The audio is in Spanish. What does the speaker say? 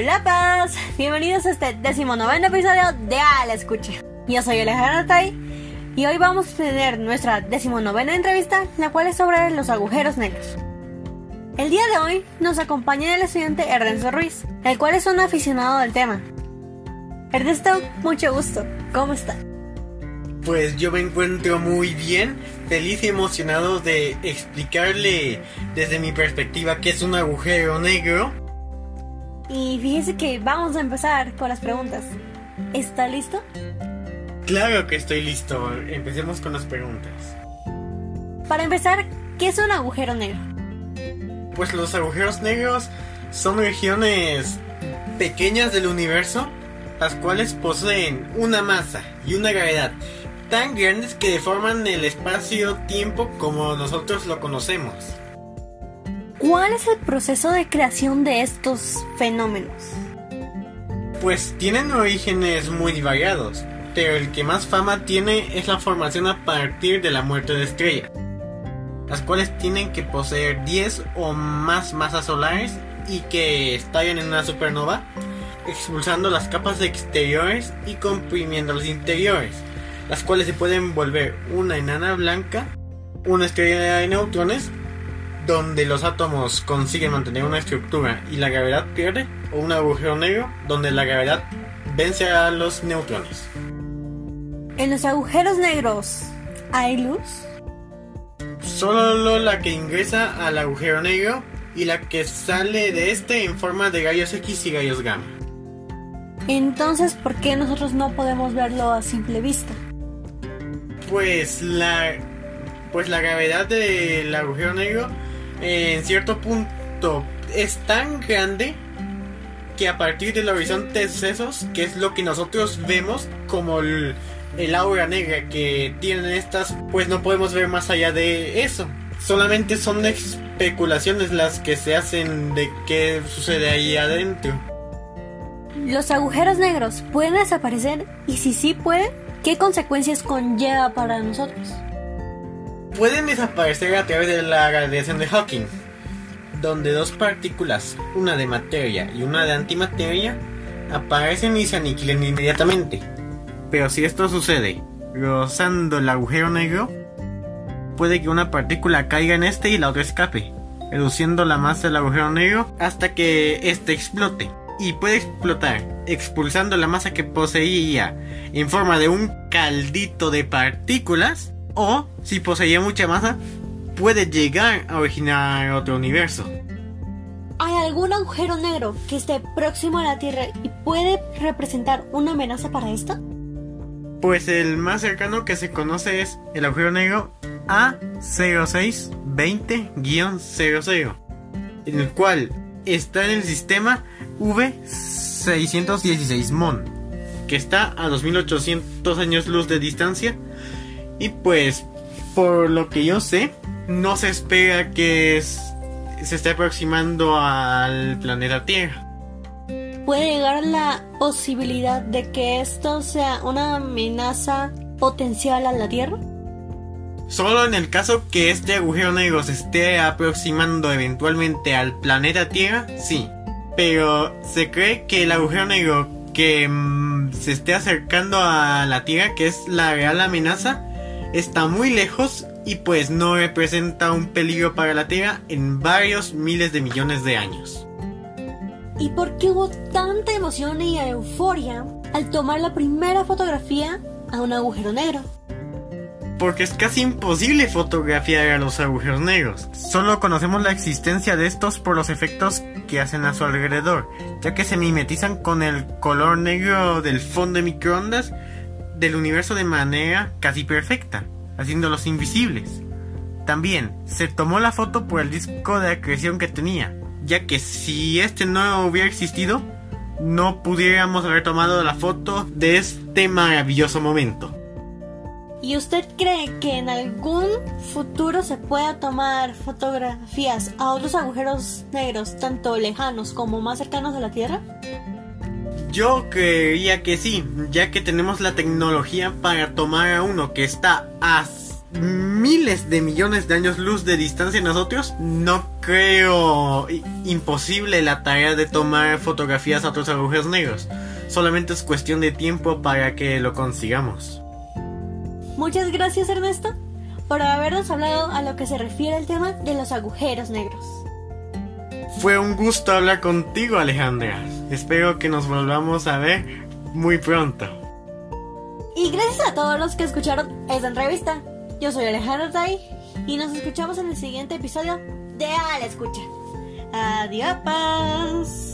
Hola bienvenidos a este decimonoveno episodio de A la Escucha. Yo soy Alejandra Tai y hoy vamos a tener nuestra decimonovena entrevista, la cual es sobre los agujeros negros. El día de hoy nos acompaña el estudiante Ernesto Ruiz, el cual es un aficionado del tema. Ernesto, mucho gusto, ¿cómo está? Pues yo me encuentro muy bien, feliz y emocionado de explicarle desde mi perspectiva qué es un agujero negro. Y fíjese que vamos a empezar con las preguntas. ¿Está listo? Claro que estoy listo, empecemos con las preguntas. Para empezar, ¿qué es un agujero negro? Pues los agujeros negros son regiones pequeñas del universo, las cuales poseen una masa y una gravedad tan grandes que deforman el espacio-tiempo como nosotros lo conocemos. ¿Cuál es el proceso de creación de estos fenómenos? Pues tienen orígenes muy variados, pero el que más fama tiene es la formación a partir de la muerte de estrellas, las cuales tienen que poseer 10 o más masas solares y que estallan en una supernova, expulsando las capas exteriores y comprimiendo los interiores las cuales se pueden volver una enana blanca, una estrella de neutrones, donde los átomos consiguen mantener una estructura y la gravedad pierde, o un agujero negro, donde la gravedad vence a los neutrones. ¿En los agujeros negros hay luz? Solo la que ingresa al agujero negro y la que sale de este en forma de rayos X y rayos gamma. Entonces, ¿por qué nosotros no podemos verlo a simple vista? pues la pues la gravedad del agujero negro en cierto punto es tan grande que a partir del horizonte de sucesos, que es lo que nosotros vemos como el, el aura negra que tienen estas, pues no podemos ver más allá de eso. Solamente son especulaciones las que se hacen de qué sucede ahí adentro. ¿Los agujeros negros pueden desaparecer? Y si sí pueden, ¿Qué consecuencias conlleva para nosotros? Pueden desaparecer a través de la radiación de Hawking, donde dos partículas, una de materia y una de antimateria, aparecen y se aniquilan inmediatamente. Pero si esto sucede rozando el agujero negro, puede que una partícula caiga en este y la otra escape, reduciendo la masa del agujero negro hasta que este explote y puede explotar, expulsando la masa que poseía en forma de un caldito de partículas, o si poseía mucha masa, puede llegar a originar otro universo. ¿Hay algún agujero negro que esté próximo a la Tierra y puede representar una amenaza para esto? Pues el más cercano que se conoce es el agujero negro A0620-00, en el cual está en el sistema V616 MON, que está a 2800 años luz de distancia. Y pues, por lo que yo sé, no se espera que se esté aproximando al planeta Tierra. ¿Puede llegar la posibilidad de que esto sea una amenaza potencial a la Tierra? Solo en el caso que este agujero negro se esté aproximando eventualmente al planeta Tierra, sí. Pero se cree que el agujero negro que mm, se esté acercando a la Tierra, que es la real amenaza, está muy lejos y pues no representa un peligro para la Tierra en varios miles de millones de años. ¿Y por qué hubo tanta emoción y euforia al tomar la primera fotografía a un agujero negro? porque es casi imposible fotografiar a los agujeros negros. Solo conocemos la existencia de estos por los efectos que hacen a su alrededor, ya que se mimetizan con el color negro del fondo de microondas del universo de manera casi perfecta, haciéndolos invisibles. También se tomó la foto por el disco de acreción que tenía, ya que si este no hubiera existido, no pudiéramos haber tomado la foto de este maravilloso momento. ¿Y usted cree que en algún futuro se pueda tomar fotografías a otros agujeros negros, tanto lejanos como más cercanos a la Tierra? Yo creería que sí, ya que tenemos la tecnología para tomar a uno que está a miles de millones de años luz de distancia de nosotros, no creo imposible la tarea de tomar fotografías a otros agujeros negros. Solamente es cuestión de tiempo para que lo consigamos. Muchas gracias Ernesto por habernos hablado a lo que se refiere al tema de los agujeros negros. Fue un gusto hablar contigo, Alejandra. Espero que nos volvamos a ver muy pronto. Y gracias a todos los que escucharon esta entrevista. Yo soy Alejandra Tai y nos escuchamos en el siguiente episodio de A la Escucha. Adiós.